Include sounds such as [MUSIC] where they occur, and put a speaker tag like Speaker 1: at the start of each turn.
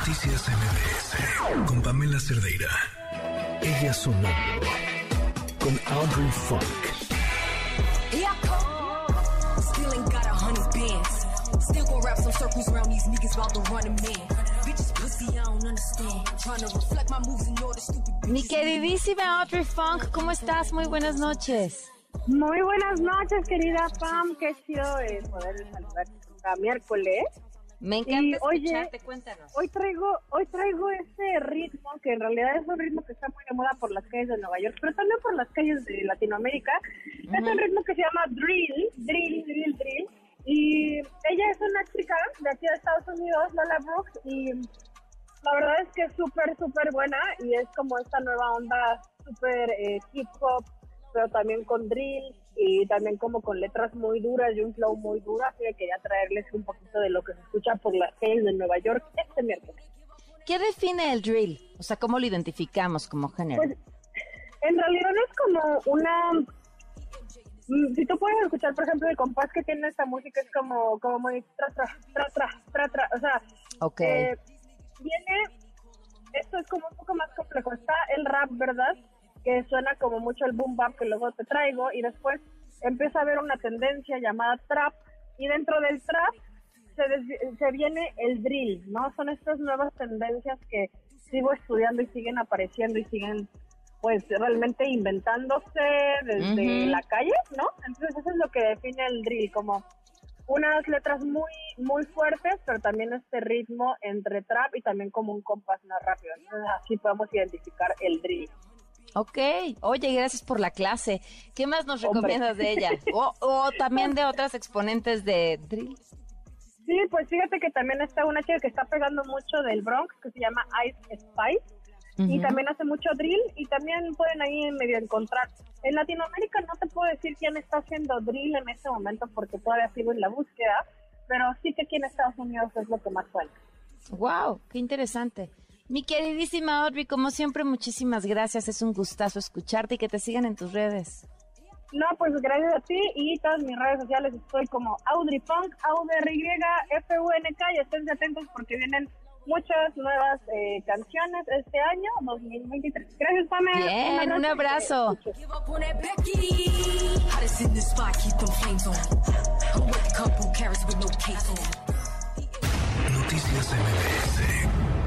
Speaker 1: Noticias MBS con Pamela Cerdeira. Ella sonando con Audrey Funk.
Speaker 2: Here I come. Still ain't got a hundred bands. Still gon' wrap some circles around these niggas about to run a man. Bitches pussy, I don't understand. Trying to reflect my moves in order stupid
Speaker 3: Mi queridísima Audrey Funk, ¿cómo estás? Muy buenas noches.
Speaker 4: Muy buenas noches, querida Pam. Qué chido eh, poder saludar a miércoles.
Speaker 3: Me
Speaker 4: Y,
Speaker 3: encanta
Speaker 4: oye,
Speaker 3: escucharte, cuéntanos.
Speaker 4: Hoy traigo, hoy traigo ese ritmo que en realidad es un ritmo que está muy de moda por las calles de Nueva York, pero también por las calles de Latinoamérica. Es un ritmo que se llama drill, drill, drill, drill. Y ella es una chica de aquí de Estados Unidos, Lola Brooks, y la verdad es que es súper, súper buena y es como esta nueva onda súper eh, hip hop, pero también con drill y también como con letras muy duras y un flow muy duro, así que quería traerles un poquito de lo que se escucha por las calles de Nueva York este miércoles.
Speaker 3: ¿Qué define el drill? O sea, ¿cómo lo identificamos como género?
Speaker 4: Pues en realidad es como una... mm, Si tú puedes escuchar, por ejemplo, el compás que tiene esta música es como, como muy tra, tra, tra, tra, tra, tra, o sea,
Speaker 3: ok.
Speaker 4: eh, viene, esto es como un poco más complejo. Está el rap, ¿verdad? Que suena como mucho el boom bap que luego te traigo y después empieza a haber una tendencia llamada trap y dentro del trap se, se viene el drill, ¿no? Son estas nuevas tendencias que sigo estudiando y siguen apareciendo y siguen pues realmente inventándose desde la calle, ¿no? Entonces eso es lo que define el drill, como unas letras muy muy fuertes, pero también este ritmo entre trap y también como un compás más rápido. Entonces así podemos identificar el drill.
Speaker 3: Ok. Oye, gracias por la clase. ¿Qué más nos
Speaker 4: Hombre.
Speaker 3: recomiendas de ella? [LAUGHS] O, o también de otras exponentes de drill.
Speaker 4: Sí, pues fíjate que también está una chica que está pegando mucho del Bronx, que se llama Ice Spice, y también hace mucho drill, y también pueden ahí medio encontrar. En Latinoamérica no te puedo decir quién está haciendo drill en este momento porque todavía sigo en la búsqueda, pero sí que aquí en Estados Unidos es lo que más suena.
Speaker 3: Wow, qué interesante. Mi queridísima Audrey, como siempre, muchísimas gracias. Es un gustazo escucharte y que te sigan en tus redes.
Speaker 4: No, pues gracias a ti y todas mis redes sociales estoy como Audrey Funk, A-U-D-R-Y-F-U-N-K y estén atentos porque vienen muchas nuevas eh, canciones este año, 2023. Gracias, Pamela.
Speaker 3: Bien, un abrazo.
Speaker 1: Noticias MBS